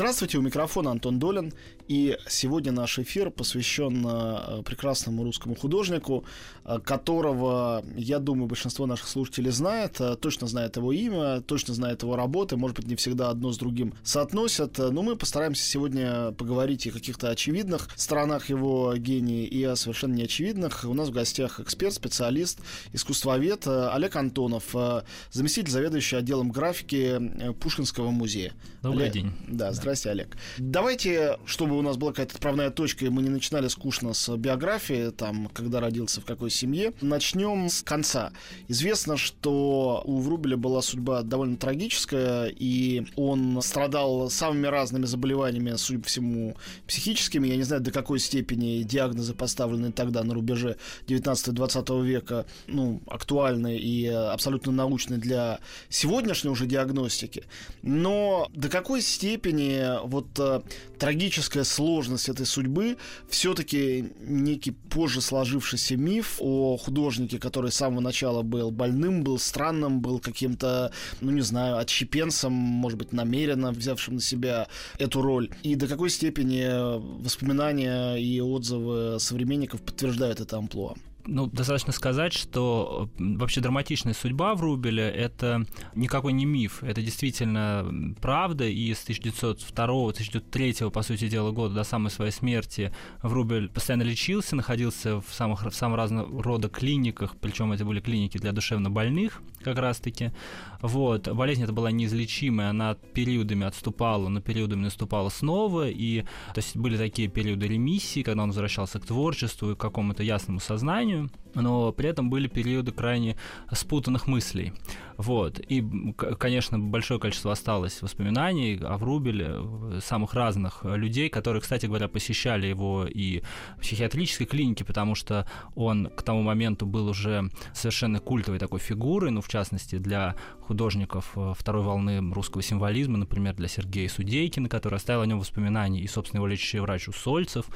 Здравствуйте, у микрофона Антон Долин. И сегодня наш эфир посвящен э, прекрасному русскому художнику, э, которого, я думаю, большинство наших слушателей знает, э, точно знает его имя, точно знает его работы, может быть, не всегда одно с другим соотносят, но мы постараемся сегодня поговорить о каких-то очевидных сторонах его гения и о совершенно неочевидных. У нас в гостях эксперт, специалист, искусствовед Олег Антонов, заместитель заведующий отделом графики Пушкинского музея. Добрый Олег... день. Да, здрасте, Олег. Давайте, чтобы у нас была какая-то отправная точка, и мы не начинали скучно с биографии, там, когда родился, в какой семье. Начнем с конца. Известно, что у Врубеля была судьба довольно трагическая, и он страдал самыми разными заболеваниями, судя по всему, психическими. Я не знаю, до какой степени диагнозы, поставленные тогда на рубеже 19-20 века, ну, актуальны и абсолютно научны для сегодняшней уже диагностики. Но до какой степени вот э, трагическая сложность этой судьбы все-таки некий позже сложившийся миф о художнике, который с самого начала был больным, был странным, был каким-то, ну не знаю, отщепенцем, может быть, намеренно взявшим на себя эту роль. И до какой степени воспоминания и отзывы современников подтверждают это амплуа? Ну, достаточно сказать, что вообще драматичная судьба Врубеля – это никакой не миф, это действительно правда, и с 1902-1903, по сути дела, года до самой своей смерти Врубель постоянно лечился, находился в самых, в самых разных рода клиниках, причем это были клиники для душевнобольных как раз-таки. Вот. Болезнь эта была неизлечимая, она периодами отступала, но периодами наступала снова, и то есть были такие периоды ремиссии, когда он возвращался к творчеству и к какому-то ясному сознанию, но при этом были периоды крайне спутанных мыслей. Вот. И, конечно, большое количество осталось воспоминаний о Врубеле, самых разных людей, которые, кстати говоря, посещали его и в психиатрической клинике, потому что он к тому моменту был уже совершенно культовой такой фигурой, ну, в частности, для художников э, второй волны русского символизма, например, для Сергея Судейкина, который оставил о нем воспоминания, и, собственно, его лечащий врач Усольцев.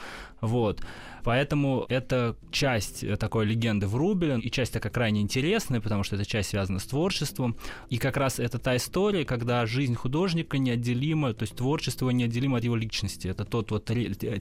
Вот. Поэтому это часть э, такой легенды Врубеля, и часть такая крайне интересная, потому что эта часть связана с творчеством. И как раз это та история, когда жизнь художника неотделима, то есть творчество неотделимо от его личности. Это тот вот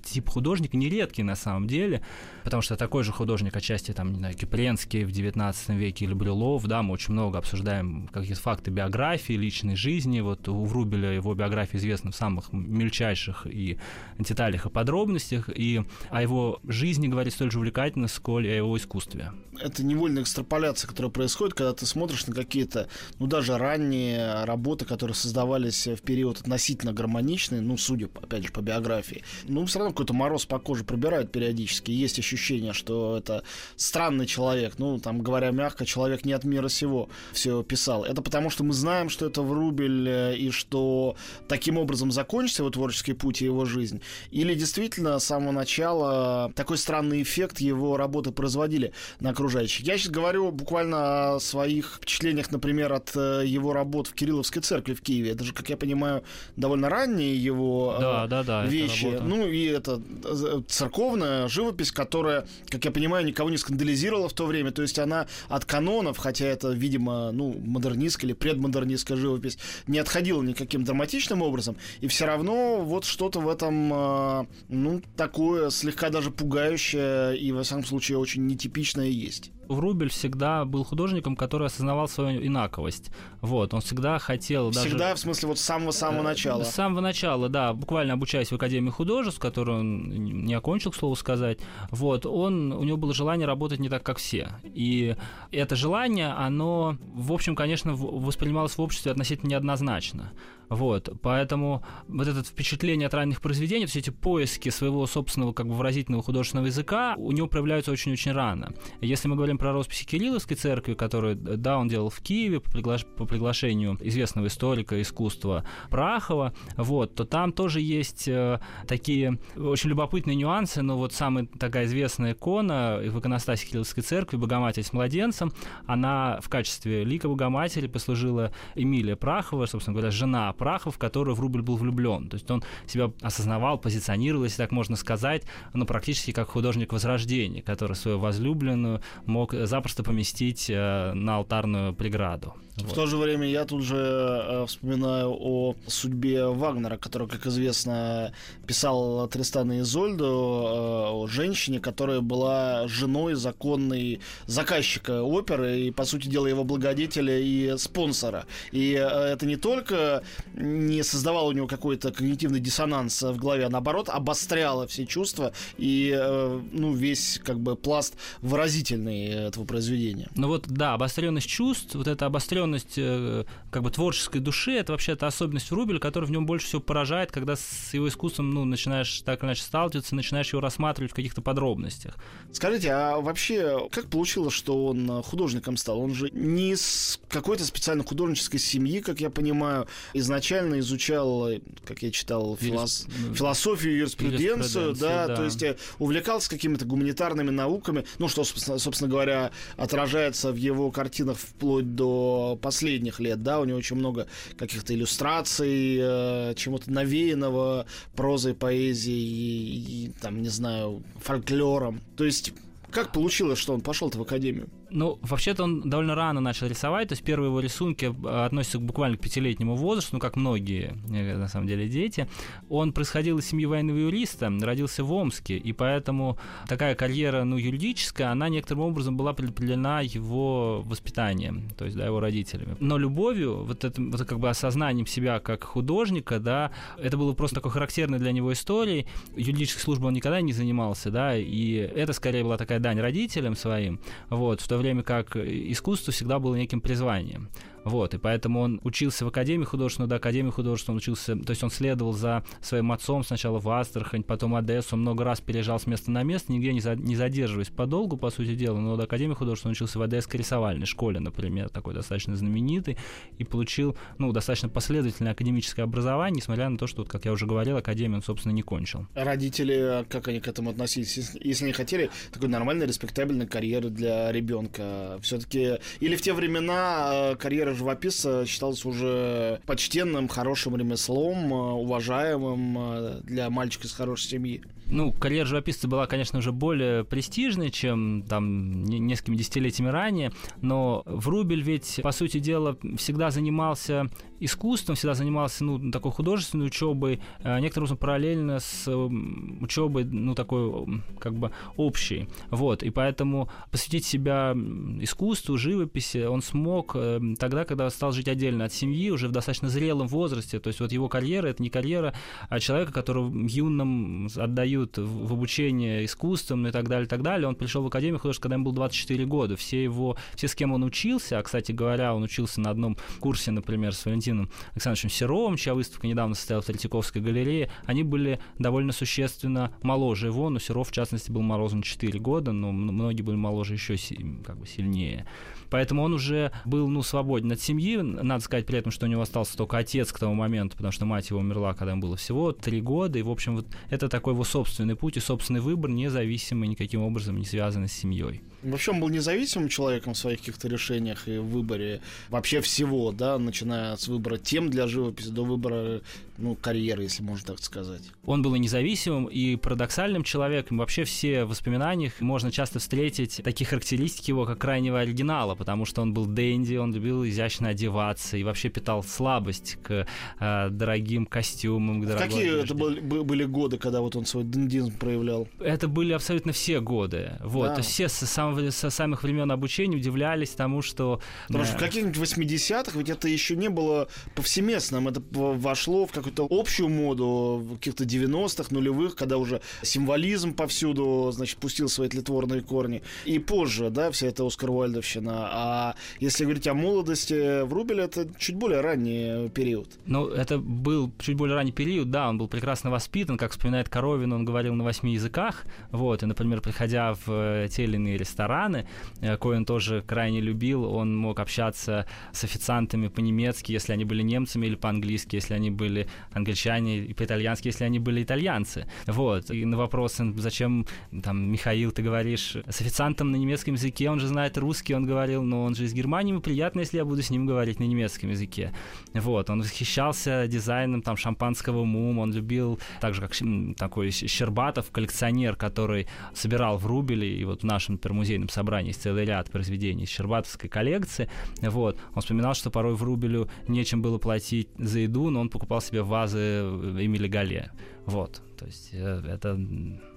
тип художника, нередкий на самом деле, потому что такой же художник отчасти, там, не знаю, Кипренский в 19 веке или Брюлов, да, мы очень много обсуждаем какие-то факты биографии, личной жизни. Вот у Врубеля его биография известна в самых мельчайших и деталях и подробностях, и о его жизни говорить столь же увлекательно, сколь и о его искусстве. Это невольная экстраполяция, которая происходит, когда ты смотришь на какие-то, ну, даже ранние работы, которые создавались в период относительно гармоничный, ну, судя, опять же, по биографии. Ну, все равно какой-то мороз по коже пробирает периодически. Есть ощущение, что это странный человек, ну, там, говоря мягко, человек не от мира сего все писал. Это потому, что мы знаем, что это Врубель, э, и что таким образом закончится его творческий путь и его жизнь. Или действительно с самого начала такой странный эффект его работы производили на окружающих. Я сейчас говорю буквально о своих впечатлениях, например, от э, его работ в Кирилловской церкви в Киеве. Это же, как я понимаю, довольно ранние его да, да, да, вещи. Ну и это э, церковная живопись, которая, как я понимаю, никого не скандализировала в то время. То есть она от канонов, хотя это, видимо, ну, модернистская или предмодернистская живопись, не отходила никаким драматичным образом. И все равно вот что-то в этом, э, ну, такое слегка даже пугающее и, во всяком случае, очень нетипичное есть. Врубель всегда был художником, который осознавал свою инаковость. Вот, он всегда хотел всегда, даже... Всегда, в смысле, вот с самого-самого э, начала? С самого начала, да. Буквально обучаясь в Академии художеств, которую он не окончил, к слову сказать, вот, он, у него было желание работать не так, как все. И это желание, оно, в общем, конечно, воспринималось в обществе относительно неоднозначно. Вот, поэтому вот это впечатление от ранних произведений, все эти поиски своего собственного как бы выразительного художественного языка у него проявляются очень-очень рано. Если мы говорим говорим про росписи Кирилловской церкви, которую, да, он делал в Киеве по, пригла- по приглашению известного историка искусства Прахова, вот, то там тоже есть э, такие очень любопытные нюансы, но вот самая такая известная икона в иконостасе Кирилловской церкви «Богоматерь с младенцем», она в качестве лика Богоматери послужила Эмилия Прахова, собственно говоря, жена Прахова, в которую Врубель был влюблен. То есть он себя осознавал, позиционировал, если так можно сказать, ну, практически как художник Возрождения, который свою возлюбленную мог запросто поместить э, на алтарную преграду. В вот. то же время я тут же э, вспоминаю о судьбе Вагнера, который, как известно, писал Тристана и Изольду, э, о женщине, которая была женой законной заказчика оперы и, по сути дела, его благодетеля и спонсора. И э, это не только не создавало у него какой-то когнитивный диссонанс в голове, а наоборот обостряло все чувства и ну, весь как бы пласт выразительный этого произведения. Ну вот, да, обостренность чувств, вот эта обостренность обостренность э, как бы творческой души, это вообще-то особенность Врубеля, которая в нем больше всего поражает, когда с его искусством, ну, начинаешь так или иначе сталкиваться, начинаешь его рассматривать в каких-то подробностях. Скажите, а вообще, как получилось, что он художником стал? Он же не из какой-то специально художнической семьи, как я понимаю, изначально изучал, как я читал, филос... Ну, философию, юриспруденцию, да, да, то есть э, увлекался какими-то гуманитарными науками, ну, что, собственно говоря, отражается в его картинах вплоть до последних лет, да, у него очень много каких-то иллюстраций, э, чему-то навеянного прозой, поэзией и, и, там, не знаю, фольклором. То есть, как получилось, что он пошел-то в академию? Ну, вообще-то он довольно рано начал рисовать, то есть первые его рисунки э, относятся буквально к пятилетнему возрасту, ну, как многие, э, на самом деле, дети. Он происходил из семьи военного юриста, родился в Омске, и поэтому такая карьера, ну, юридическая, она некоторым образом была предопределена его воспитанием, то есть, да, его родителями. Но любовью, вот этим, вот как бы осознанием себя как художника, да, это было просто такой характерной для него историей. Юридической службой он никогда не занимался, да, и это скорее была такая дань родителям своим, вот, в время как искусство всегда было неким призванием. Вот, и поэтому он учился в Академии художественного, до Академии художественного он учился, то есть он следовал за своим отцом сначала в Астрахань, потом Одессу, много раз переезжал с места на место, нигде не, за, не задерживаясь подолгу, по сути дела, но до Академии художественного он учился в Одесской рисовальной школе, например, такой достаточно знаменитый, и получил, ну, достаточно последовательное академическое образование, несмотря на то, что, вот, как я уже говорил, Академию он, собственно, не кончил. Родители, а как они к этому относились? Если они хотели такой нормальной, респектабельной карьеры для ребенка, все-таки, или в те времена а, карьера живописца считался уже почтенным, хорошим ремеслом, э, уважаемым э, для мальчика из хорошей семьи. Ну, карьера живописца была, конечно, уже более престижной, чем там несколькими десятилетиями ранее, но Врубель ведь, по сути дела, всегда занимался искусством, всегда занимался, ну, такой художественной учебой, э, некоторым образом параллельно с учебой, ну, такой, как бы, общей. Вот, и поэтому посвятить себя искусству, живописи он смог э, тогда, когда стал жить отдельно от семьи, уже в достаточно зрелом возрасте. То есть вот его карьера — это не карьера а человека, которого юным отдают в обучение искусством и так далее, и так далее. Он пришел в Академию художеств, когда ему было 24 года. Все его, все, с кем он учился, а, кстати говоря, он учился на одном курсе, например, с Валентином Александровичем Серовым, чья выставка недавно состоялась в Третьяковской галерее, они были довольно существенно моложе его, но Серов, в частности, был морозом 4 года, но многие были моложе еще как бы сильнее. Поэтому он уже был, ну, свободен от семьи. Надо сказать при этом, что у него остался только отец к тому моменту, потому что мать его умерла, когда ему было всего три года. И, в общем, вот это такой его собственный путь и собственный выбор, независимый никаким образом не связанный с семьей. Вообще он был независимым человеком в своих каких-то решениях и выборе вообще всего, да, начиная с выбора тем для живописи до выбора, ну, карьеры, если можно так сказать. Он был и независимым, и парадоксальным человеком. Вообще все в воспоминаниях можно часто встретить такие характеристики его, как крайнего оригинала, потому что он был дэнди, он любил изящно одеваться и вообще питал слабость к э, дорогим костюмам, к дорогой Какие одежде. это были, были годы, когда вот он свой дендизм проявлял? Это были абсолютно все годы. Вот, да. все с самого самого, со самых времен обучения удивлялись тому, что... Потому что в каких-нибудь 80-х ведь это еще не было повсеместным, это вошло в какую-то общую моду в каких-то 90-х, нулевых, когда уже символизм повсюду, значит, пустил свои тлетворные корни. И позже, да, вся эта Оскар Уальдовщина. А если говорить о молодости, Врубель это чуть более ранний период. Ну, это был чуть более ранний период, да, он был прекрасно воспитан, как вспоминает Коровин, он говорил на восьми языках, вот, и, например, приходя в те или иные рестораны, рестораны, э, кое он тоже крайне любил. Он мог общаться с официантами по-немецки, если они были немцами, или по-английски, если они были англичане, и по-итальянски, если они были итальянцы. Вот. И на вопрос, зачем, там, Михаил, ты говоришь с официантом на немецком языке, он же знает русский, он говорил, но он же из Германии, ему приятно, если я буду с ним говорить на немецком языке. Вот. Он восхищался дизайном там шампанского мум, он любил, так же как такой Щербатов, коллекционер, который собирал в Рубеле, и вот в нашем, например, музейном собрании целый ряд произведений из Щербатовской коллекции, вот. Он вспоминал, что порой в Рубелю нечем было платить за еду, но он покупал себе вазы Эмили Гале. Вот. То есть э, это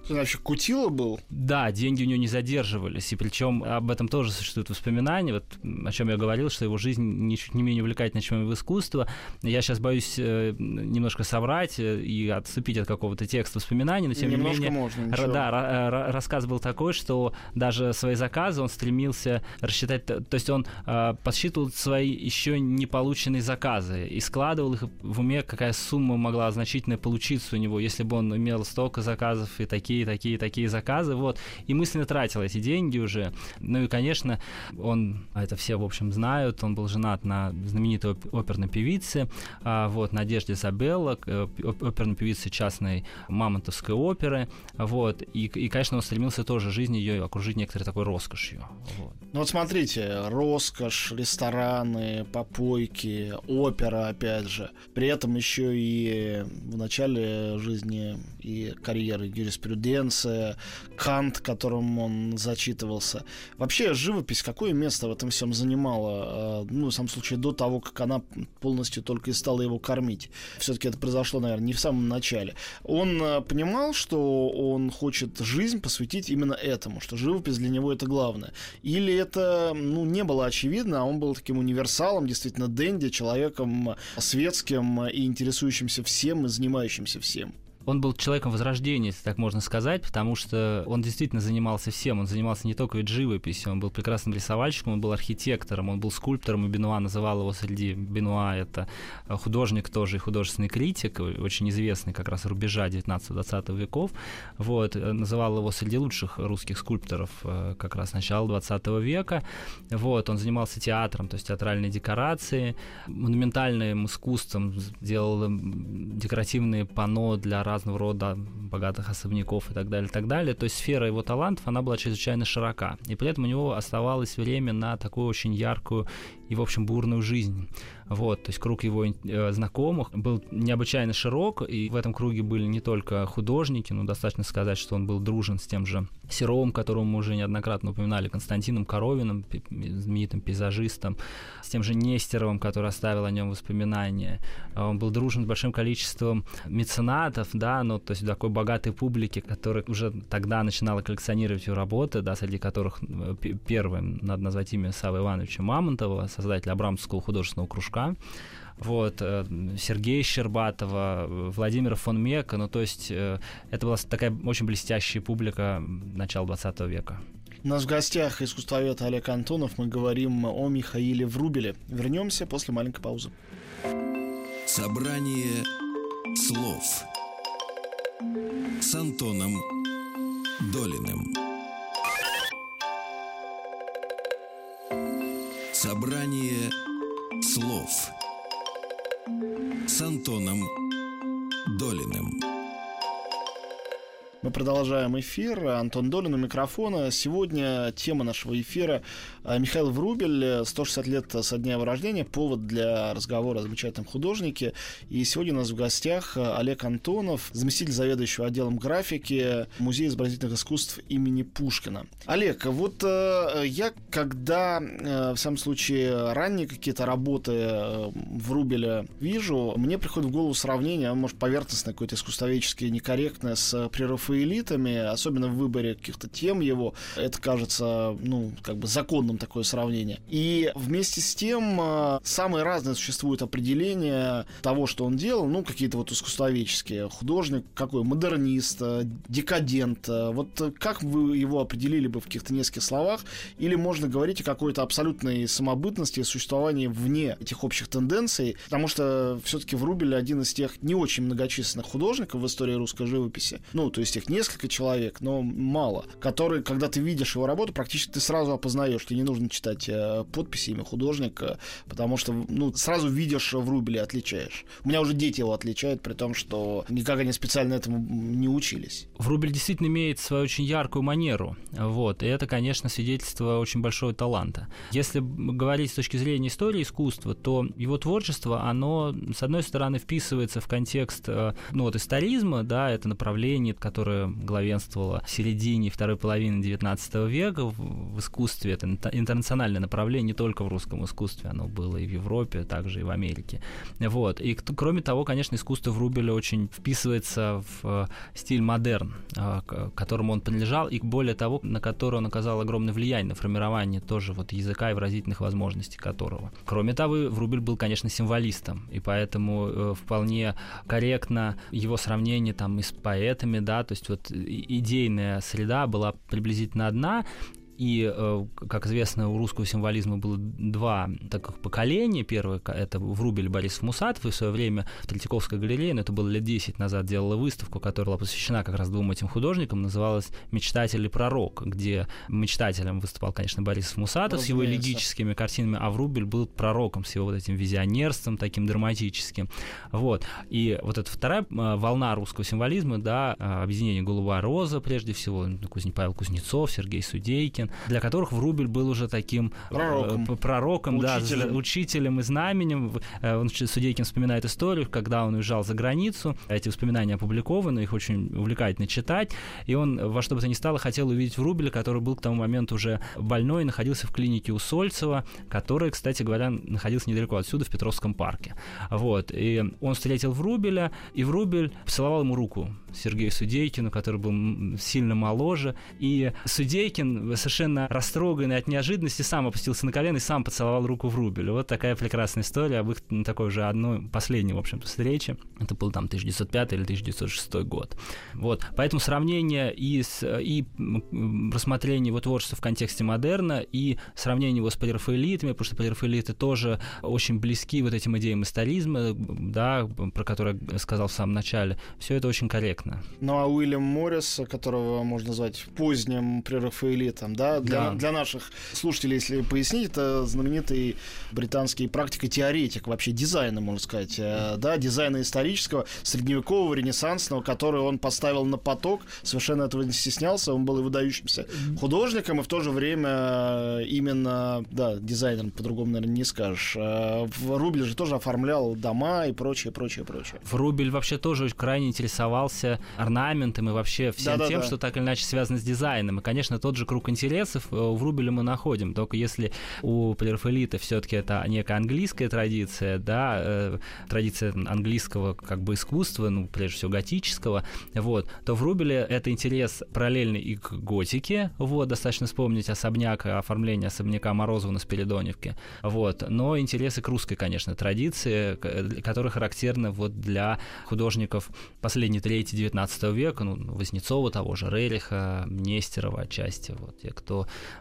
Значит, Кутила был? Да, деньги у него не задерживались, и причем об этом тоже существуют воспоминания, вот о чем я говорил, что его жизнь ничуть не менее увлекательна, чем его искусство. Я сейчас боюсь э, немножко соврать э, и отступить от какого-то текста воспоминаний, но тем немножко не менее... можно, ничего. Да, рассказ был такой, что даже свои заказы он стремился рассчитать, то есть он подсчитывал свои еще не полученные заказы и складывал их в уме, какая сумма могла значительно получиться у него, если бы он имел столько заказов и такие такие, такие, заказы, вот, и мысленно тратил эти деньги уже. Ну и, конечно, он, это все, в общем, знают, он был женат на знаменитой оперной певице, а, вот, Надежде Забелла, э, оперной певице частной Мамонтовской оперы, вот, и, и, конечно, он стремился тоже жизнь ее окружить некоторой такой роскошью. Вот. Ну вот смотрите, роскошь, рестораны, попойки, опера, опять же. При этом еще и в начале жизни и карьеры юриспруденция, Кант, которым он зачитывался. Вообще живопись какое место в этом всем занимала? А, ну, в самом случае, до того, как она полностью только и стала его кормить. Все-таки это произошло, наверное, не в самом начале. Он а, понимал, что он хочет жизнь посвятить именно этому, что живопись для него это главное. Или это ну, не было очевидно, а он был таким универсалом, действительно Дэнди, человеком светским и интересующимся всем и занимающимся всем он был человеком возрождения, если так можно сказать, потому что он действительно занимался всем. Он занимался не только ведь живописью, он был прекрасным рисовальщиком, он был архитектором, он был скульптором, и Бенуа называл его среди Бенуа это художник тоже и художественный критик, очень известный как раз рубежа 19-20 веков. Вот, называл его среди лучших русских скульпторов э, как раз начала 20 века. Вот, он занимался театром, то есть театральной декорации, монументальным искусством, делал декоративные панно для разных разного рода богатых особняков и так далее, и так далее. То есть сфера его талантов, она была чрезвычайно широка. И при этом у него оставалось время на такую очень яркую и, в общем, бурную жизнь. Вот, то есть круг его э, знакомых был необычайно широк, и в этом круге были не только художники, но достаточно сказать, что он был дружен с тем же Серовым, которого мы уже неоднократно упоминали, Константином Коровиным, знаменитым пейзажистом, с тем же Нестеровым, который оставил о нем воспоминания. Он был дружен с большим количеством меценатов, да, ну, то есть такой богатой публики, которая уже тогда начинала коллекционировать его работы, да, среди которых э, первым надо назвать имя Савы Ивановича Мамонтова, создателя Абрамовского художественного кружка, вот, э, Сергея Щербатова, Владимира фон Мека, ну, то есть э, это была такая очень блестящая публика начала 20 века. У нас в гостях искусствовед Олег Антонов. Мы говорим о Михаиле Врубеле. Вернемся после маленькой паузы. Собрание слов с Антоном Долиным. Собрание слов с Антоном Долиным. Мы продолжаем эфир. Антон Долин у микрофона. Сегодня тема нашего эфира а, Михаил Врубель, 160 лет со дня его рождения, повод для разговора о замечательном художнике. И сегодня у нас в гостях Олег Антонов, заместитель заведующего отделом графики Музея изобразительных искусств имени Пушкина. Олег, вот э, я когда, э, в самом случае, ранние какие-то работы э, Врубеля вижу, мне приходит в голову сравнение, может, поверхностное, какое-то искусствоведческое, некорректное с прерыванием элитами, особенно в выборе каких-то тем его, это кажется, ну, как бы законным такое сравнение. И вместе с тем а, самые разные существуют определения того, что он делал, ну, какие-то вот искусствоведческие. Художник какой? Модернист, а, декадент. А, вот как вы его определили бы в каких-то нескольких словах? Или можно говорить о какой-то абсолютной самобытности и существовании вне этих общих тенденций? Потому что все-таки Врубель один из тех не очень многочисленных художников в истории русской живописи. Ну, то есть тех человек, несколько человек, но мало, которые, когда ты видишь его работу, практически ты сразу опознаешь, тебе не нужно читать э, подписи имя художника, потому что ну, сразу видишь в Рубеле, отличаешь. У меня уже дети его отличают, при том, что никак они специально этому не учились. Врубель действительно имеет свою очень яркую манеру, вот, и это, конечно, свидетельство очень большого таланта. Если говорить с точки зрения истории искусства, то его творчество, оно, с одной стороны, вписывается в контекст, э, ну, вот, историзма, да, это направление, которое главенствовало в середине второй половины XIX века в искусстве, это интернациональное направление не только в русском искусстве, оно было и в Европе, также и в Америке. Вот. И кроме того, конечно, искусство Врубеля очень вписывается в э, стиль модерн, э, к которому он принадлежал, и более того, на который он оказал огромное влияние на формирование тоже вот языка и выразительных возможностей которого. Кроме того, Врубель был, конечно, символистом, и поэтому э, вполне корректно его сравнение там и с поэтами, да, то есть вот идейная среда была приблизительно одна, и, э, как известно, у русского символизма было два таких поколения. Первое — это Врубель Борис Мусатов, и в свое время в Третьяковской галерее, но это было лет 10 назад, делала выставку, которая была посвящена как раз двум этим художникам, называлась «Мечтатель и пророк», где мечтателем выступал, конечно, Борис Мусатов с его элегическими картинами, а Врубель был пророком с его вот этим визионерством таким драматическим. Вот. И вот эта вторая э, волна русского символизма, да, э, объединение «Голубая роза», прежде всего, Павел Кузнецов, Сергей Судейкин, Пушкин, для которых Врубель был уже таким э, пророком, пророком учителем. Да, учителем и знаменем. Э, он, Судейкин вспоминает историю, когда он уезжал за границу. Эти воспоминания опубликованы, их очень увлекательно читать. И он во что бы то ни стало хотел увидеть Врубеля, который был к тому моменту уже больной, находился в клинике у Сольцева, который, кстати говоря, находился недалеко отсюда, в Петровском парке. Вот. И он встретил Врубеля, и Врубель поцеловал ему руку Сергею Судейкину, который был сильно моложе. И Судейкин совершенно совершенно растроганный от неожиданности, сам опустился на колено и сам поцеловал руку в Рубелю. Вот такая прекрасная история об их ну, такой же одной последней, в общем-то, встрече. Это был там 1905 или 1906 год. Вот. Поэтому сравнение и, с, и рассмотрение его творчества в контексте модерна, и сравнение его с прерафаэлитами, потому что прерафаэлиты тоже очень близки вот этим идеям историзма, да, про которые я сказал в самом начале. Все это очень корректно. Ну а Уильям Моррис, которого можно назвать поздним прерафаэлитом, да, да, для, да. для наших слушателей, если пояснить, это знаменитый британский практико-теоретик вообще дизайна, можно сказать, э, да, дизайна исторического, средневекового, ренессансного, который он поставил на поток, совершенно этого не стеснялся, он был и выдающимся художником, и в то же время э, именно, да, дизайнером, по-другому, наверное, не скажешь. Э, в Рубель же тоже оформлял дома и прочее, прочее, прочее. В Рубель вообще тоже крайне интересовался орнаментом и вообще всем да, тем, да. что так или иначе связано с дизайном. И, конечно, тот же круг интересов интересов э, в Рубеле мы находим. Только если у прерафаэлита все-таки это некая английская традиция, да, э, традиция английского как бы искусства, ну, прежде всего готического, вот, то в Рубеле это интерес параллельный и к готике, вот, достаточно вспомнить особняк, оформление особняка Морозова на Спиридоневке, вот, но интересы к русской, конечно, традиции, э, которые характерны вот для художников последней трети 19 века, ну, Вознецова того же, Рериха, Нестерова отчасти, вот, те, кто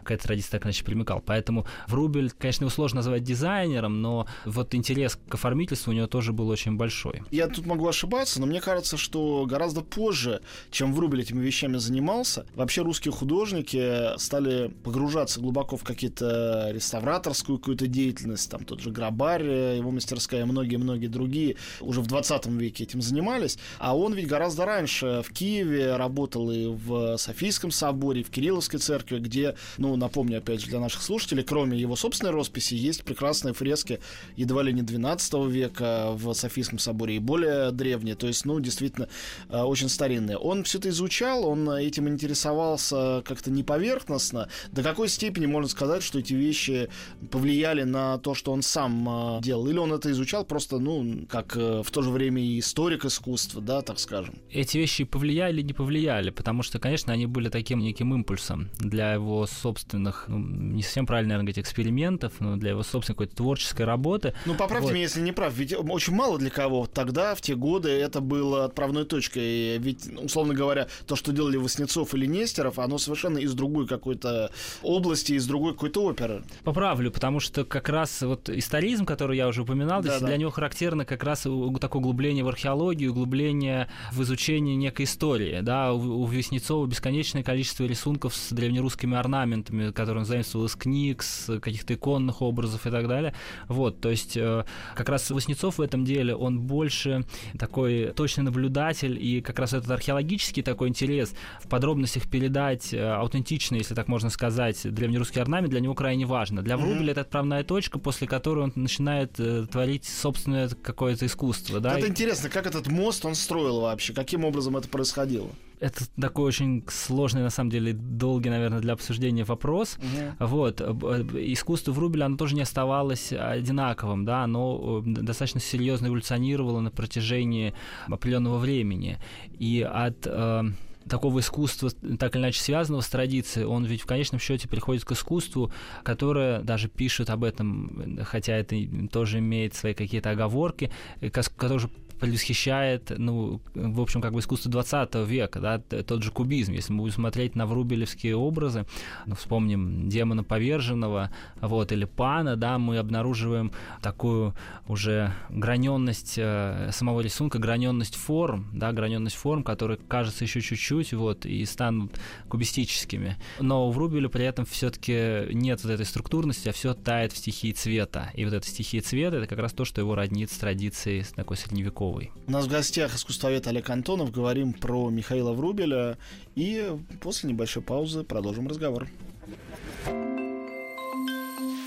к этой традиции так иначе примыкал. Поэтому Врубель, конечно, его сложно назвать дизайнером, но вот интерес к оформительству у него тоже был очень большой. Я тут могу ошибаться, но мне кажется, что гораздо позже, чем Врубель этими вещами занимался, вообще русские художники стали погружаться глубоко в какие-то реставраторскую какую-то деятельность, там тот же Грабарь, его мастерская, многие-многие другие уже в 20 веке этим занимались, а он ведь гораздо раньше в Киеве работал и в Софийском соборе, и в Кирилловской церкви, где ну, напомню, опять же, для наших слушателей, кроме его собственной росписи, есть прекрасные фрески едва ли не 12 века в Софийском соборе и более древние, то есть, ну, действительно, э, очень старинные. Он все это изучал, он этим интересовался как-то не поверхностно. До какой степени можно сказать, что эти вещи повлияли на то, что он сам э, делал? Или он это изучал просто, ну, как э, в то же время и историк искусства, да, так скажем? Эти вещи повлияли или не повлияли, потому что, конечно, они были таким неким импульсом для его собственных, ну, не совсем правильно, наверное, говорить, экспериментов, но для его собственной какой-то творческой работы. Ну, поправьте вот. меня, если не прав, ведь очень мало для кого тогда, в те годы, это было отправной точкой. Ведь, условно говоря, то, что делали Васнецов или Нестеров, оно совершенно из другой какой-то области, из другой какой-то оперы. Поправлю, потому что как раз вот историзм, который я уже упоминал, да, да. для него характерно как раз такое углубление в археологию, углубление в изучение некой истории. Да? У, у Веснецова бесконечное количество рисунков с древнерусскими орнаментами, которые он заимствовал из книг, с каких-то иконных образов и так далее. Вот, то есть э, как раз Васнецов в этом деле, он больше такой точный наблюдатель, и как раз этот археологический такой интерес в подробностях передать э, аутентичный, если так можно сказать, древнерусский орнамент для него крайне важно. Для Врубеля mm-hmm. это отправная точка, после которой он начинает э, творить собственное какое-то искусство. Да? Это интересно, как этот мост он строил вообще, каким образом это происходило? Это такой очень сложный, на самом деле, долгий, наверное, для обсуждения вопрос. Угу. Вот. Искусство Врубеля, оно тоже не оставалось одинаковым, да, оно э, достаточно серьезно эволюционировало на протяжении определенного времени. И от э, такого искусства, так или иначе связанного с традицией, он ведь в конечном счете приходит к искусству, которое даже пишет об этом, хотя это тоже имеет свои какие-то оговорки, э, которое предвосхищает, ну, в общем, как бы искусство 20 века, да, тот же кубизм. Если мы будем смотреть на врубелевские образы, ну, вспомним демона поверженного, вот, или пана, да, мы обнаруживаем такую уже граненность э, самого рисунка, граненность форм, да, граненность форм, которые, кажется, еще чуть-чуть, вот, и станут кубистическими. Но у Врубеля при этом все-таки нет вот этой структурности, а все тает в стихии цвета. И вот эта стихия цвета — это как раз то, что его роднит с традицией такой средневековой Поляковой. У нас в гостях искусствовед Олег Антонов. Говорим про Михаила Врубеля. И после небольшой паузы продолжим разговор.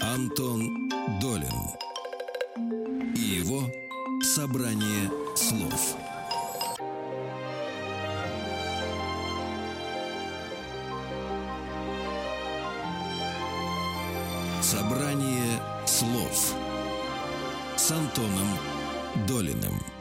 Антон Долин и его собрание слов. Собрание слов с Антоном Долиным.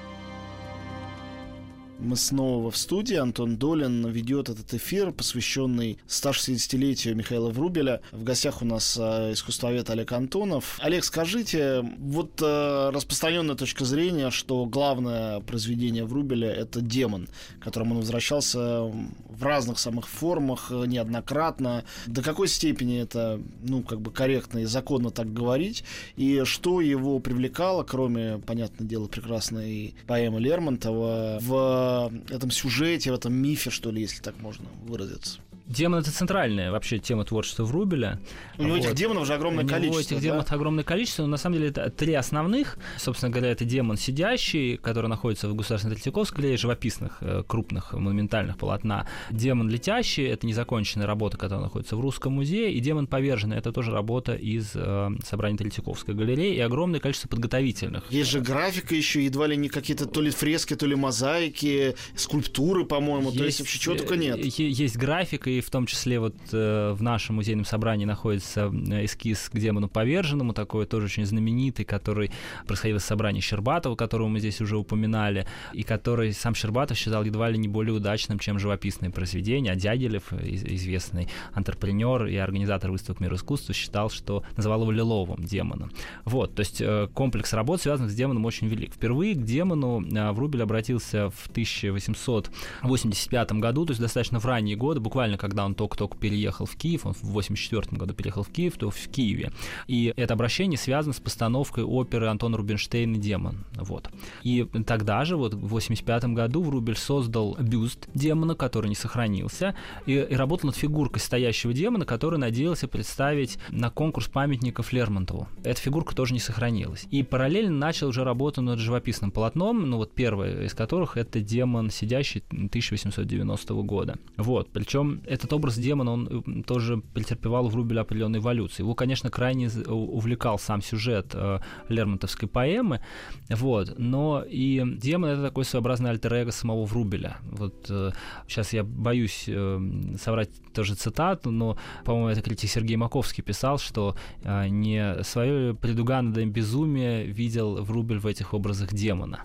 Мы снова в студии. Антон Долин ведет этот эфир, посвященный 160-летию Михаила Врубеля. В гостях у нас э, искусствовед Олег Антонов. Олег, скажите, вот э, распространенная точка зрения, что главное произведение Врубеля — это «Демон», к которому он возвращался в разных самых формах э, неоднократно. До какой степени это, ну, как бы корректно и законно так говорить? И что его привлекало, кроме, понятное дело, прекрасной поэмы Лермонтова, в этом сюжете, в этом мифе, что ли, если так можно выразиться. Демон это центральная вообще тема творчества Врубеля. У него вот. этих демонов уже огромное У количество. У этих да? демонов огромное количество, но на самом деле это три основных. Собственно говоря, это демон сидящий, который находится в Государственной Третьяковской галерее живописных, э, крупных, монументальных полотна. Демон летящий это незаконченная работа, которая находится в Русском музее. И демон поверженный это тоже работа из э, собрания Третьяковской галереи и огромное количество подготовительных. Есть же графика еще, едва ли не какие-то то ли фрески, то ли мозаики, скульптуры, по-моему. Есть, то есть вообще чего только нет. Э, есть графика, в том числе вот э, в нашем музейном собрании находится э, эскиз к демону поверженному, такой тоже очень знаменитый, который происходил из собрания Щербатова, которого мы здесь уже упоминали, и который сам Щербатов считал едва ли не более удачным, чем живописные произведения. А Дягилев, известный антрепренер и организатор выставок мира искусства, считал, что называл его лиловым демоном. Вот, то есть э, комплекс работ, связанных с демоном, очень велик. Впервые к демону Врубель обратился в 1885 году, то есть достаточно в ранние годы, буквально когда он только-только переехал в Киев, он в 84 году переехал в Киев, то в Киеве. И это обращение связано с постановкой оперы Антона Рубинштейна «Демон». Вот. И тогда же, вот в 85 году, Врубель создал бюст демона, который не сохранился, и, и работал над фигуркой стоящего демона, который надеялся представить на конкурс памятников Лермонтову. Эта фигурка тоже не сохранилась. И параллельно начал уже работу над живописным полотном, ну вот первое из которых это демон, сидящий 1890 года. Вот. Причем этот образ демона, он э, тоже претерпевал в Рубеле определенной эволюции. Его, конечно, крайне увлекал сам сюжет э, Лермонтовской поэмы, вот, но и демон — это такой своеобразный альтер самого Врубеля. Вот э, сейчас я боюсь э, соврать тоже цитату, но, по-моему, это критик Сергей Маковский писал, что э, не свое предуганное безумие видел Врубель в этих образах демона.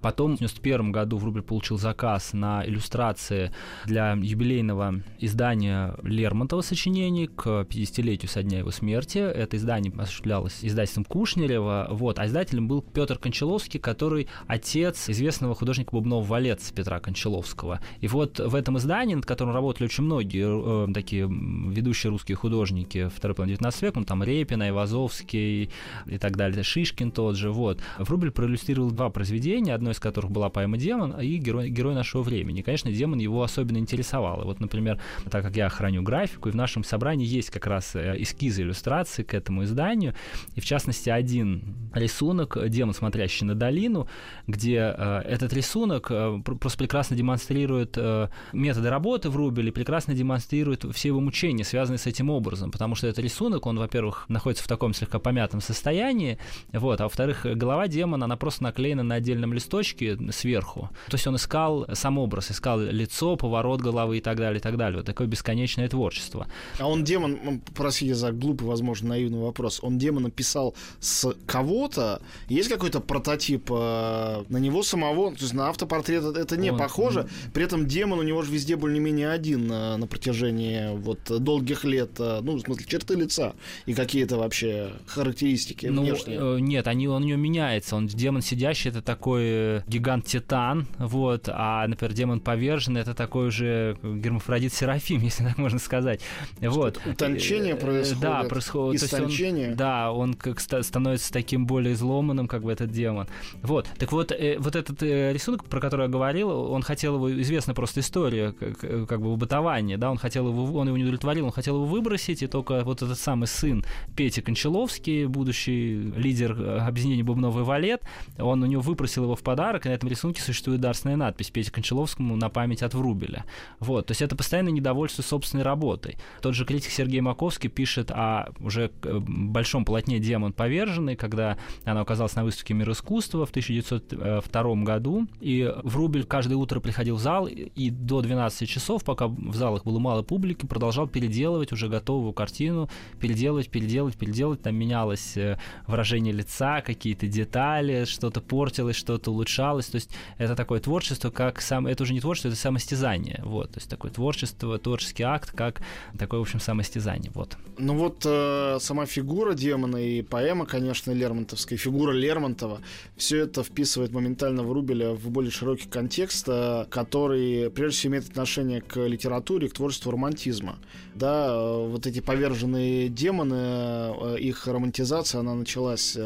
Потом в 91 году Врубель получил заказ на иллюстрации для юбилейного издания Лермонтова сочинений к 50-летию со дня его смерти. Это издание осуществлялось издательством Кушнерева, вот, а издателем был Петр Кончаловский, который отец известного художника бубнова валец Петра Кончаловского. И вот в этом издании, над которым работали очень многие э, такие ведущие русские художники второй половины 19 века, ну, там Репин, Айвазовский и так далее, Шишкин тот же, вот. Врубель проиллюстрировал два произведения, одно из которых была поэма «Демон» и «Герой, герой нашего времени». Конечно, «Демон» его особенно интересовал. И вот, например, так как я храню графику, и в нашем собрании есть как раз э, эскизы иллюстрации к этому изданию, и в частности один рисунок «Демон, смотрящий на долину», где э, этот рисунок э, просто прекрасно демонстрирует э, методы работы Врубеля, прекрасно демонстрирует все его мучения, связанные с этим образом, потому что этот рисунок, он, во-первых, находится в таком слегка помятом состоянии, вот, а во-вторых, голова демона, она просто наклеена на отдельном листочке сверху. То есть он искал сам образ, искал лицо, поворот головы и так далее, и так далее. Вот такое бесконечное творчество. А он демон, простите за глупый, возможно, наивный вопрос, он демона писал с кого-то? Есть какой-то прототип э, на него самого? То есть на автопортрет это не он... похоже, при этом демон у него же везде более-менее один на, на протяжении вот долгих лет, э, ну, в смысле, черты лица и какие-то вообще характеристики ну, внешние. Э, нет, они, он у него меняется. Он демон сидящий, это такой э, гигант-титан, вот, а, например, демон поверженный, это такой уже гермафродит Серафим, если так можно сказать. Вот. Утончение происходит. Да, происходит. Истончение. Он, да, он как становится таким более изломанным, как бы этот демон. Вот. Так вот, вот этот рисунок, про который я говорил, он хотел его, известна просто история, как, как бы бытования, да, он хотел его, он его не удовлетворил, он хотел его выбросить, и только вот этот самый сын Петя Кончаловский, будущий лидер э, объединения Бубновый Валет, он у него выпросил его в подарок, и на этом рисунке существует дарственная надпись Пете Кончаловскому на память от Врубеля. Вот, то есть это постоянное недовольство собственной работой. Тот же критик Сергей Маковский пишет о уже э, большом полотне «Демон поверженный», когда она оказалась на выставке «Мир искусства» в 1902 году, и Врубель каждое утро приходил в зал и до 12 часов, пока в залах было мало публики, продолжал переделывать уже готовую картину, переделывать, переделывать, переделывать, там менялось э, выражение лица, какие-то детали, что-то портилось, что-то улучшалось, то есть это такое творчество, как сам, это уже не творчество, это самостязание, вот, то есть такое творчество, творческий акт, как такое, в общем, самостязание, вот. Ну вот э, сама фигура демона и поэма, конечно, Лермонтовская, фигура Лермонтова, все это вписывает моментально в Рубеля в более широкий контекст, э, который, прежде всего, имеет отношение к литературе, к творчеству романтизма. Да, э, вот эти поверженные демоны, э, их романтизация, она началась,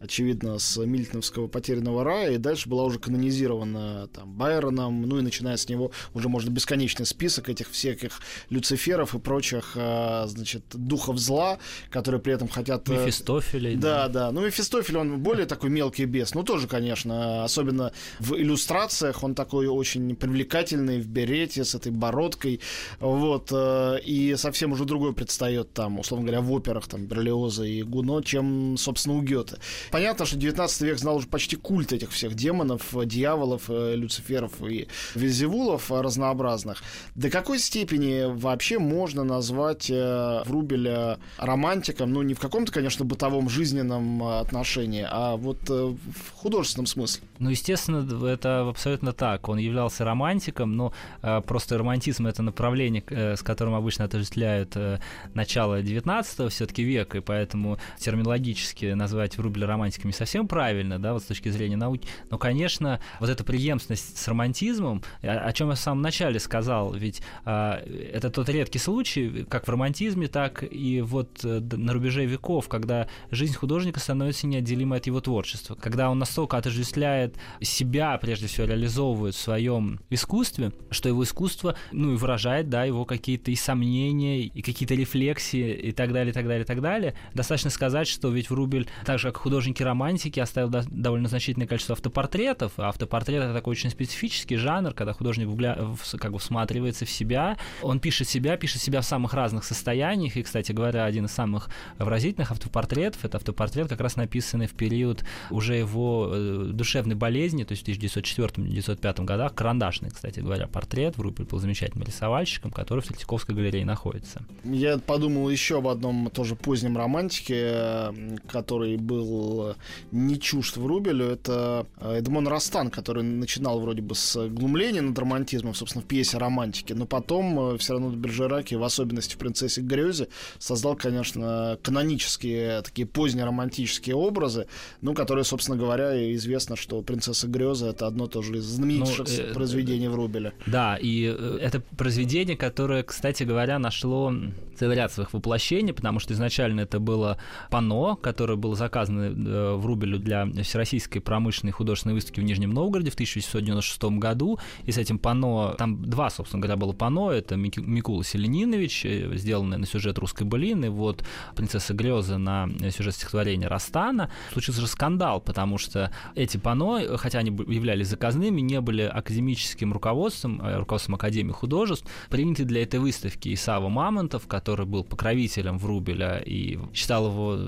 очевидно, с Мильтоновского «Потерянного рая», и дальше была уже канонизирована там, Байроном, ну и начиная с него уже можно бесконечный список этих всяких Люциферов и прочих, значит, духов зла, которые при этом хотят... Мефистофелей. Да, да, да. Ну, Мефистофель, он более такой мелкий бес, ну тоже, конечно, особенно в иллюстрациях он такой очень привлекательный, в берете, с этой бородкой, вот, и совсем уже другой предстает там, условно говоря, в операх там Берлиоза и Гуно, чем, собственно, у Гёте. Понятно, что 19 век знал уже почти культ этих всех демонов, дьяволов, э, люциферов и визивулов разнообразных. До какой степени вообще можно назвать э, Врубеля романтиком, ну, не в каком-то, конечно, бытовом жизненном отношении, а вот э, в художественном смысле? Ну, естественно, это абсолютно так. Он являлся романтиком, но просто романтизм — это направление, с которым обычно отождествляют э, начало 19 все-таки века, и поэтому терминологически назвать Врубеля романтиком не совсем правильно, да, вот с точки зрения науки. Но, конечно, вот эта преемственность с романтизмом, о, о чем я в самом начале сказал, ведь э, это тот редкий случай, как в романтизме, так и вот э, на рубеже веков, когда жизнь художника становится неотделимой от его творчества, когда он настолько отождествляет себя, прежде всего, реализовывает в своем искусстве, что его искусство, ну и выражает, да, его какие-то и сомнения, мнения и какие-то рефлексии и так далее, и так далее, и так далее. Достаточно сказать, что ведь Врубель, так же как художники-романтики, оставил до- довольно значительное количество автопортретов. А автопортрет — это такой очень специфический жанр, когда художник вгля... как бы всматривается в себя. Он пишет себя, пишет себя в самых разных состояниях. И, кстати говоря, один из самых выразительных автопортретов — это автопортрет, как раз написанный в период уже его э, душевной болезни, то есть в 1904-1905 годах, карандашный, кстати говоря, портрет. Врубель был замечательным рисовальщиком, который в Третьяковской галерее находится. Я подумал еще об одном тоже позднем романтике, который был не чужд в Рубелю. Это Эдмон Растан, который начинал вроде бы с глумления над романтизмом, собственно, в пьесе романтики, но потом все равно Бержераки, в особенности в «Принцессе Грёзе», создал, конечно, канонические такие поздние романтические образы, ну, которые, собственно говоря, известно, что «Принцесса Грёза» — это одно тоже из знаменитейших ну, э, произведений Врубеля. Да, и э, это произведение, которое, кстати говоря, нашло целый ряд своих воплощений, потому что изначально это было пано, которое было заказано э, в Рубелю для Всероссийской промышленной художественной выставки в Нижнем Новгороде в 1896 году. И с этим пано, там два, собственно говоря, было пано. Это Микула Селенинович, э, сделанное на сюжет русской былины, вот «Принцесса Грёза» на сюжет стихотворения Растана. Случился же скандал, потому что эти пано, хотя они являлись заказными, не были академическим руководством, э, руководством Академии художеств, приняты для этой выставки Исава Мамонтов, который был покровителем Врубеля и считал его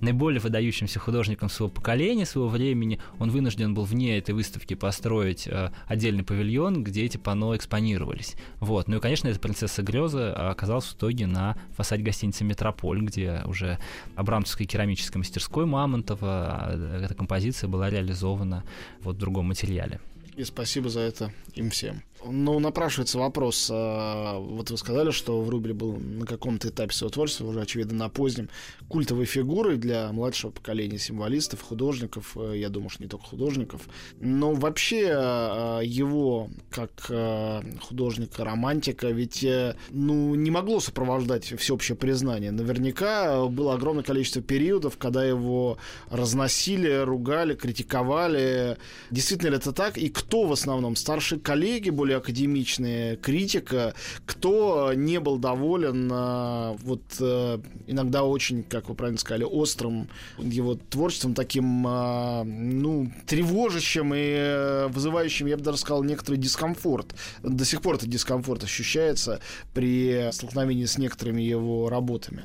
наиболее выдающимся художником своего поколения, своего времени, он вынужден был вне этой выставки построить э, отдельный павильон, где эти панно экспонировались. Вот. Ну и, конечно, эта принцесса Греза оказалась в итоге на фасаде гостиницы «Метрополь», где уже Абрамцевской керамической мастерской Мамонтова а, эта композиция была реализована вот в другом материале. И спасибо за это им всем. Ну, напрашивается вопрос. А, вот вы сказали, что Врубель был на каком-то этапе своего творчества, уже, очевидно, на позднем, культовой фигурой для младшего поколения символистов, художников, э, я думаю, что не только художников. Но вообще а, его, как а, художника-романтика, ведь э, ну, не могло сопровождать всеобщее признание. Наверняка было огромное количество периодов, когда его разносили, ругали, критиковали. Действительно ли это так? И кто в основном? Старшие коллеги, более более академичная критика, кто не был доволен а, вот э, иногда очень, как вы правильно сказали, острым его творчеством, таким, а, ну, тревожащим и э, вызывающим, я бы даже сказал, некоторый дискомфорт. До сих пор этот дискомфорт ощущается при столкновении с некоторыми его работами,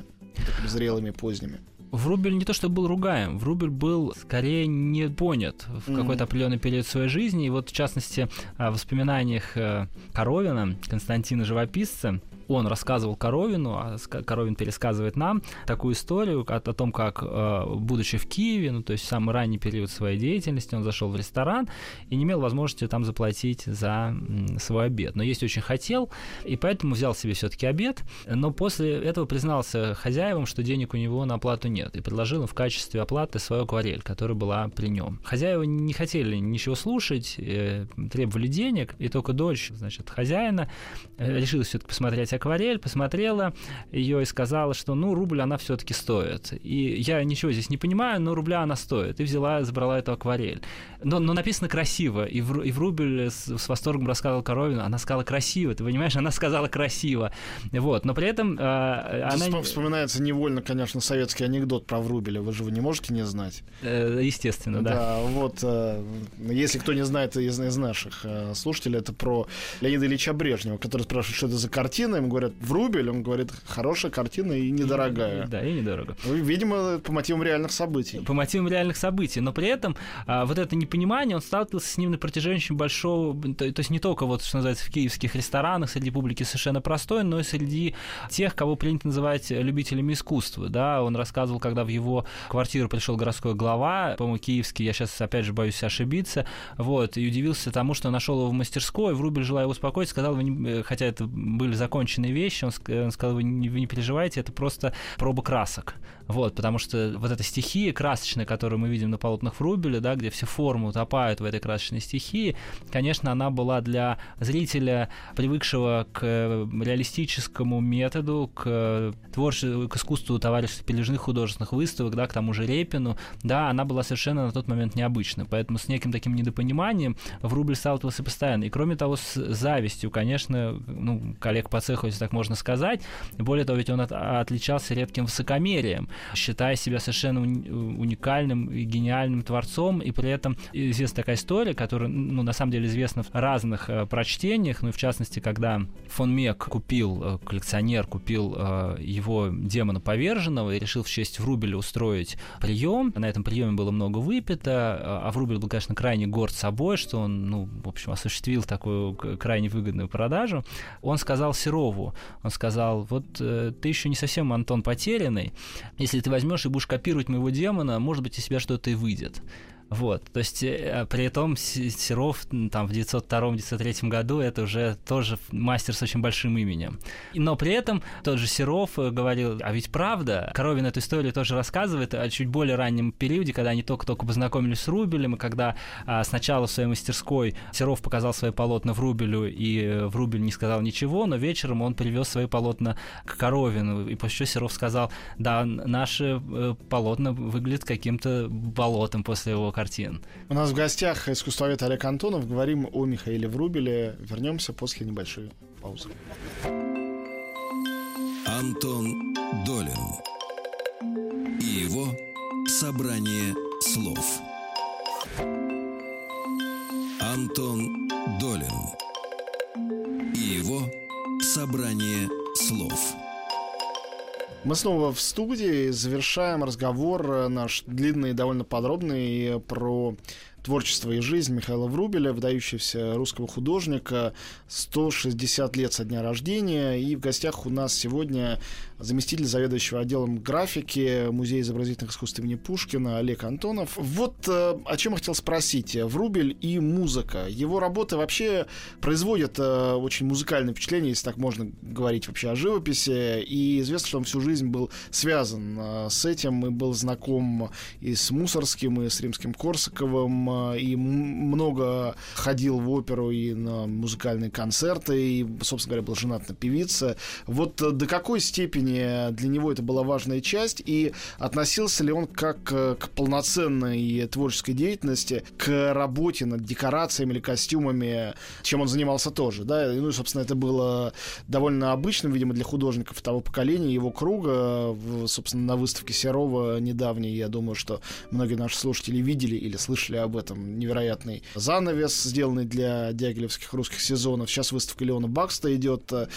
зрелыми, поздними. Врубель не то что был ругаем, Врубель был скорее не понят в mm-hmm. какой-то определенный период своей жизни. И вот, в частности, в воспоминаниях э, Коровина, Константина Живописца, он рассказывал Коровину, а Коровин пересказывает нам такую историю о, о том, как, э, будучи в Киеве, ну, то есть в самый ранний период своей деятельности, он зашел в ресторан и не имел возможности там заплатить за свой обед. Но есть очень хотел, и поэтому взял себе все-таки обед, но после этого признался хозяевам, что денег у него на оплату нет, и предложил им в качестве оплаты свою акварель, которая была при нем. Хозяева не хотели ничего слушать, э, требовали денег, и только дочь, значит, хозяина э, решила все-таки посмотреть акварель, посмотрела ее и сказала, что ну рубль она все-таки стоит. И я ничего здесь не понимаю, но рубля она стоит. И взяла, забрала эту акварель. Но, но написано красиво. И в, и в рубль с, с восторгом рассказывал Коровину, она сказала красиво, ты понимаешь, она сказала красиво. Вот, но при этом э, она... Вспоминается невольно, конечно, советский анекдот про Врубеля, вы же вы не можете не знать. Э, естественно, да. Да, вот, э, если кто не знает из, из наших э, слушателей, это про Леонида Ильича Брежнева, который спрашивает, что это за картина, ему говорят, в рубль, он говорит, хорошая картина и недорогая. И, да, и недорого. Ну, видимо, по мотивам реальных событий. По мотивам реальных событий, но при этом а, вот это непонимание, он сталкивался с ним на протяжении очень большого, то, то есть не только вот, что называется, в киевских ресторанах, среди публики совершенно простой, но и среди тех, кого принято называть любителями искусства, да, он рассказывал, когда в его квартиру пришел городской глава, по-моему, киевский, я сейчас опять же боюсь ошибиться, вот, и удивился тому, что нашел его в мастерской, Врубель, желая его успокоить, сказал, э, хотя это были законченные вещи, он, сказал, вы не переживайте, это просто проба красок. Вот, потому что вот эта стихия красочная, которую мы видим на полотнах Врубеля, да, где все формы утопают в этой красочной стихии, конечно, она была для зрителя, привыкшего к реалистическому методу, к творчеству, к искусству товарищества передвижных художественных выставок, да, к тому же Репину, да, она была совершенно на тот момент необычна. Поэтому с неким таким недопониманием Врубель сталкивался постоянно. И кроме того, с завистью, конечно, ну, коллег по цеху, если так можно сказать. Более того, ведь он от, отличался редким высокомерием, считая себя совершенно уникальным и гениальным творцом, и при этом известна такая история, которая, ну, на самом деле известна в разных э, прочтениях, ну, в частности, когда фон Мек купил, э, коллекционер купил э, его демона поверженного и решил в честь Врубеля устроить прием. На этом приеме было много выпито, а Врубель был, конечно, крайне горд собой, что он, ну, в общем, осуществил такую крайне выгодную продажу. Он сказал Серову, он сказал, вот э, ты еще не совсем Антон потерянный, если ты возьмешь и будешь копировать моего демона, может быть, из себя что-то и выйдет. Вот, то есть э, при этом Серов там в 902-903 году это уже тоже мастер с очень большим именем. Но при этом тот же Серов э, говорил, а ведь правда, Коровин эту историю тоже рассказывает о чуть более раннем периоде, когда они только-только познакомились с Рубелем, и когда а, сначала в своей мастерской Серов показал свои полотна в Рубелю, и э, Врубель не сказал ничего, но вечером он привез свои полотна к Коровину, и после чего Серов сказал, да, наши полотна выглядят каким-то болотом после его картин. У нас в гостях искусствовед Олег Антонов. Говорим о Михаиле Врубеле. Вернемся после небольшой паузы. Антон Долин и его собрание слов. Антон Долин и его собрание слов. Мы снова в студии, завершаем разговор э, наш длинный и довольно подробный про творчество и жизнь Михаила Врубеля, выдающегося русского художника, 160 лет со дня рождения. И в гостях у нас сегодня заместитель заведующего отделом графики Музея изобразительных искусств имени Пушкина Олег Антонов. Вот э, о чем я хотел спросить. Врубель и музыка. Его работы вообще производят э, очень музыкальное впечатление, если так можно говорить вообще о живописи. И известно, что он всю жизнь был связан э, с этим и был знаком и с Мусорским, и с Римским Корсаковым, и много ходил в оперу и на музыкальные концерты, и, собственно говоря, был женат на певице. Вот до какой степени степени для него это была важная часть, и относился ли он как э, к полноценной творческой деятельности, к работе над декорациями или костюмами, чем он занимался тоже, да, ну и, собственно, это было довольно обычным, видимо, для художников того поколения, его круга, собственно, на выставке Серова недавней, я думаю, что многие наши слушатели видели или слышали об этом невероятный занавес, сделанный для дягилевских русских сезонов. Сейчас выставка Леона Бакста идет, э,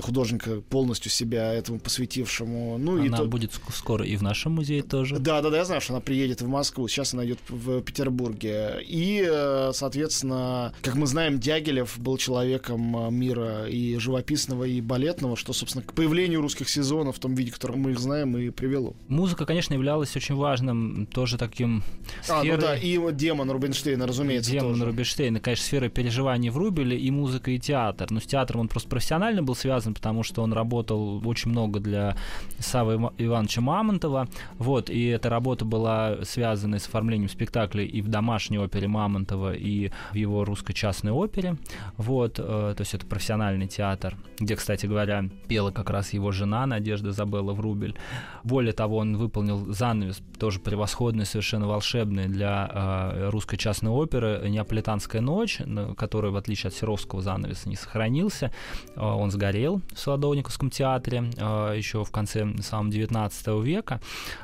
художника полностью себя этому посвятил посвятившему. Ну, она и то... будет скоро и в нашем музее тоже. Да, да, да, я знаю, что она приедет в Москву. Сейчас она идет в Петербурге. И, э, соответственно, как мы знаем, Дягилев был человеком э, мира и живописного, и балетного, что, собственно, к появлению русских сезонов в том виде, в котором мы их знаем, и привело. Музыка, конечно, являлась очень важным тоже таким сферой... А, ну да, и демон Рубинштейна, разумеется, Демон тоже. Рубинштейна, конечно, сфера переживаний в Рубеле, и музыка, и театр. Но с театром он просто профессионально был связан, потому что он работал очень много для Савы Ивановича Мамонтова. Вот, и эта работа была связана с оформлением спектаклей и в домашней опере Мамонтова, и в его русской частной опере. Вот, э, то есть это профессиональный театр, где, кстати говоря, пела как раз его жена Надежда Забелла Врубель. Более того, он выполнил занавес, тоже превосходный, совершенно волшебный для э, русской частной оперы «Неаполитанская ночь», который, в отличие от Серовского занавеса, не сохранился. Э, он сгорел в Солодовниковском театре еще в конце самого 19 века.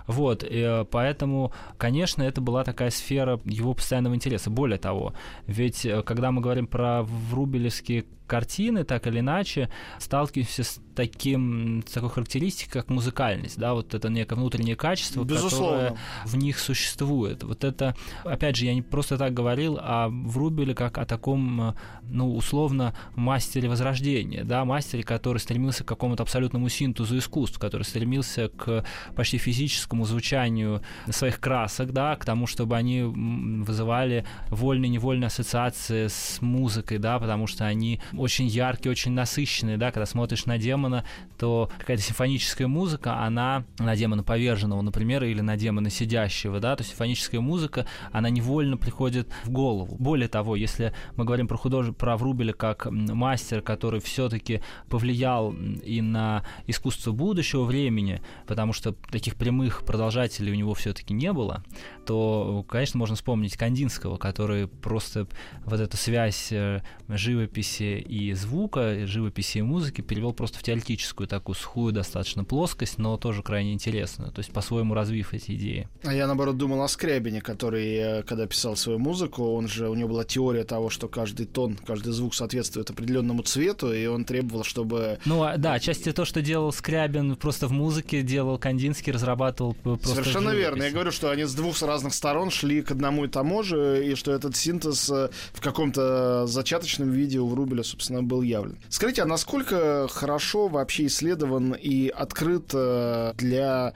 Вот, и э, поэтому, конечно, это была такая сфера его постоянного интереса. Более того, ведь э, когда мы говорим про врубелевские картины, так или иначе, сталкиваемся с таким, с такой характеристикой, как музыкальность, да, вот это некое внутреннее качество, Безусловно. которое в них существует. Вот это, опять же, я не просто так говорил о Врубеле как о таком, ну, условно, мастере возрождения, да, мастере, который стремился к какому-то абсолютному синтезу искусств, который стремился к почти физическому звучанию своих красок, да, к тому, чтобы они вызывали вольные-невольные ассоциации с музыкой, да, потому что они очень яркие, очень насыщенные, да, когда смотришь на демона, то какая-то симфоническая музыка, она на демона поверженного, например, или на демона сидящего, да, то симфоническая музыка, она невольно приходит в голову. Более того, если мы говорим про художника, про Врубеля как мастер, который все-таки повлиял и на искусство будущего времени, потому что таких прямых продолжателей у него все-таки не было, то, конечно, можно вспомнить Кандинского, который просто вот эту связь э, живописи и звука, живописи и музыки перевел просто в теоретическую такую сухую достаточно плоскость, но тоже крайне интересную, то есть по-своему развив эти идеи. А я, наоборот, думал о Скрябине, который, э, когда писал свою музыку, он же, у него была теория того, что каждый тон, каждый звук соответствует определенному цвету, и он требовал, чтобы... Ну, а, да, части то, что делал Скрябин просто в музыке, делал Кандинский, разрабатывал просто Совершенно верно. Я говорю, что они с двух разных сторон шли к одному и тому же, и что этот синтез э, в каком-то зачаточном виде у Врубеля, собственно, был явлен. Скажите, а насколько хорошо вообще исследован и открыт э, для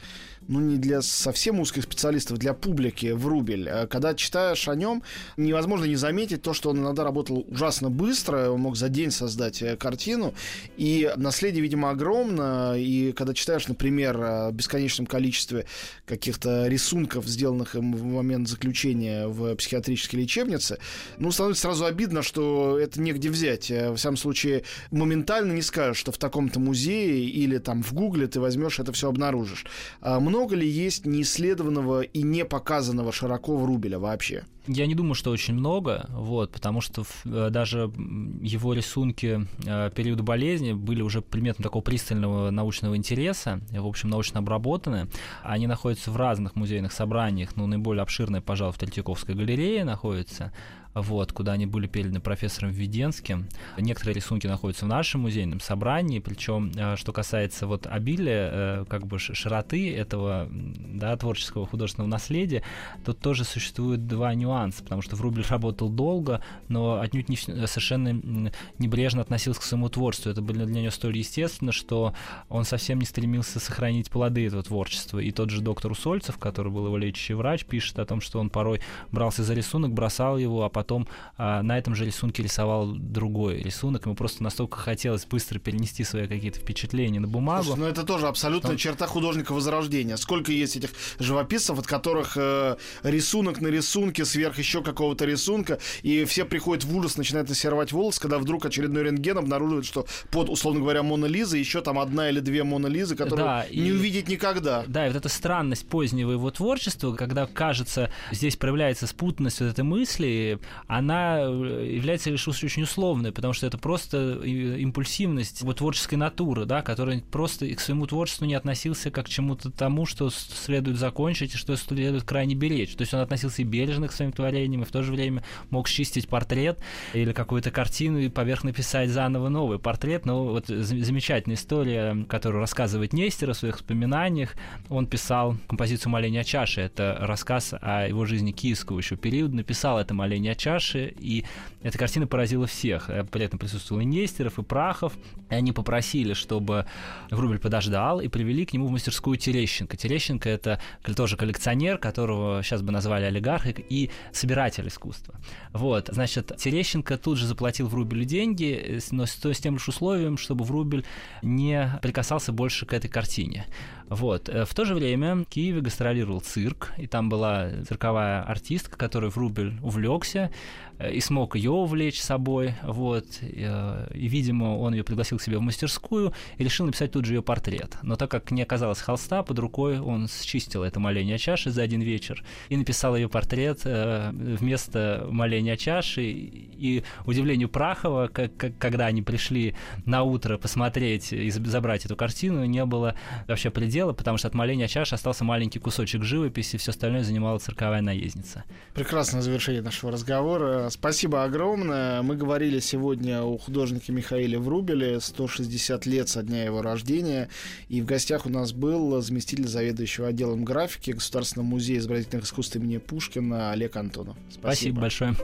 ну не для совсем узких специалистов, для публики Врубель. Э, когда читаешь о нем, невозможно не заметить то, что он иногда работал ужасно быстро, он мог за день создать э, картину, и наследие, видимо, огромно, и когда читаешь, например, о бесконечном количестве каких-то рисунков, сделанных им в момент заключения в психиатрической лечебнице, ну, становится сразу обидно, что это негде взять. Э, в всяком случае, моментально не скажешь, что в таком-то музее или там в Гугле ты возьмешь это все обнаружишь. А много ли есть неисследованного и не показанного широко Врубеля вообще? Я не думаю, что очень много, вот, потому что э, даже его рисунки э, периода болезни были уже предметом такого пристального научного интереса, в общем, научно обработаны. Они находятся в разных музейных собраниях, ну, наиболее обширная, пожалуй, в Третьяковской галерее находится, вот, куда они были переданы профессором Введенским. Некоторые рисунки находятся в нашем музейном собрании, причем, э, что касается вот обилия, э, как бы широты этого да, творческого художественного наследия, тут тоже существует два нюанса, потому что Врубель работал долго, но отнюдь не совершенно небрежно относился к своему творчеству. Это было для него столь естественно, что он совсем не стремился сохранить плоды этого творчества. И тот же доктор Усольцев, который был его лечащий врач, пишет о том, что он порой брался за рисунок, бросал его, а потом потом а, на этом же рисунке рисовал другой рисунок. Ему просто настолько хотелось быстро перенести свои какие-то впечатления на бумагу. Слушай, ну это тоже абсолютная Он... черта художника Возрождения. Сколько есть этих живописцев, от которых э, рисунок на рисунке, сверх еще какого-то рисунка, и все приходят в ужас, начинают насервать волос, когда вдруг очередной рентген обнаруживает, что под, условно говоря, Мона Лиза еще там одна или две Мона Лизы, которые да, не и... увидеть никогда. Да, и вот эта странность позднего его творчества, когда кажется, здесь проявляется спутанность вот этой мысли, она э, является лишь очень условной, потому что это просто импульсивность вот творческой натуры, да, которая просто к своему творчеству не относился как к чему-то тому, что следует закончить и что следует крайне беречь. То есть он относился и бережно к своим творениям, и в то же время мог счистить портрет или какую-то картину и поверх написать заново новый портрет. Но вот замечательная история, которую рассказывает Нестер о своих воспоминаниях. Он писал композицию «Моление чаши». Это рассказ о его жизни киевского еще периода. Написал это «Моление чаши», и эта картина поразила всех. Э, этом присутствовал и Нестеров, и Прахов. И они попросили, чтобы Врубель подождал, и привели к нему в мастерскую Терещенко. Терещенко — это тоже коллекционер, которого сейчас бы назвали олигарх, и собиратель искусства. Вот, значит, Терещенко тут же заплатил Врубелю деньги, э, но с, с тем лишь условием, чтобы Врубель не прикасался больше к этой картине. Вот. Э, в то же время в Киеве гастролировал цирк, и там была цирковая артистка, которой Врубель увлекся, и смог ее увлечь собой, вот, э, и, видимо, он ее пригласил к себе в мастерскую и решил написать тут же ее портрет. Но так как не оказалось холста под рукой, он счистил это моление чаши за один вечер и написал ее портрет э, вместо моления чаши. И удивлению Прахова, как, как, когда они пришли на утро посмотреть и забрать эту картину, не было вообще предела, потому что от моления чаши остался маленький кусочек живописи, все остальное занимала цирковая наездница. Прекрасное завершение нашего разговора. Спасибо огромное. Мы говорили сегодня о художнике Михаиле Врубеле, 160 лет со дня его рождения. И в гостях у нас был заместитель заведующего отделом графики Государственного музея изобразительных искусств имени Пушкина Олег Антонов. Спасибо, Спасибо большое.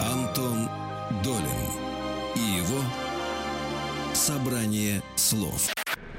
Антон Долин и его «Собрание слов».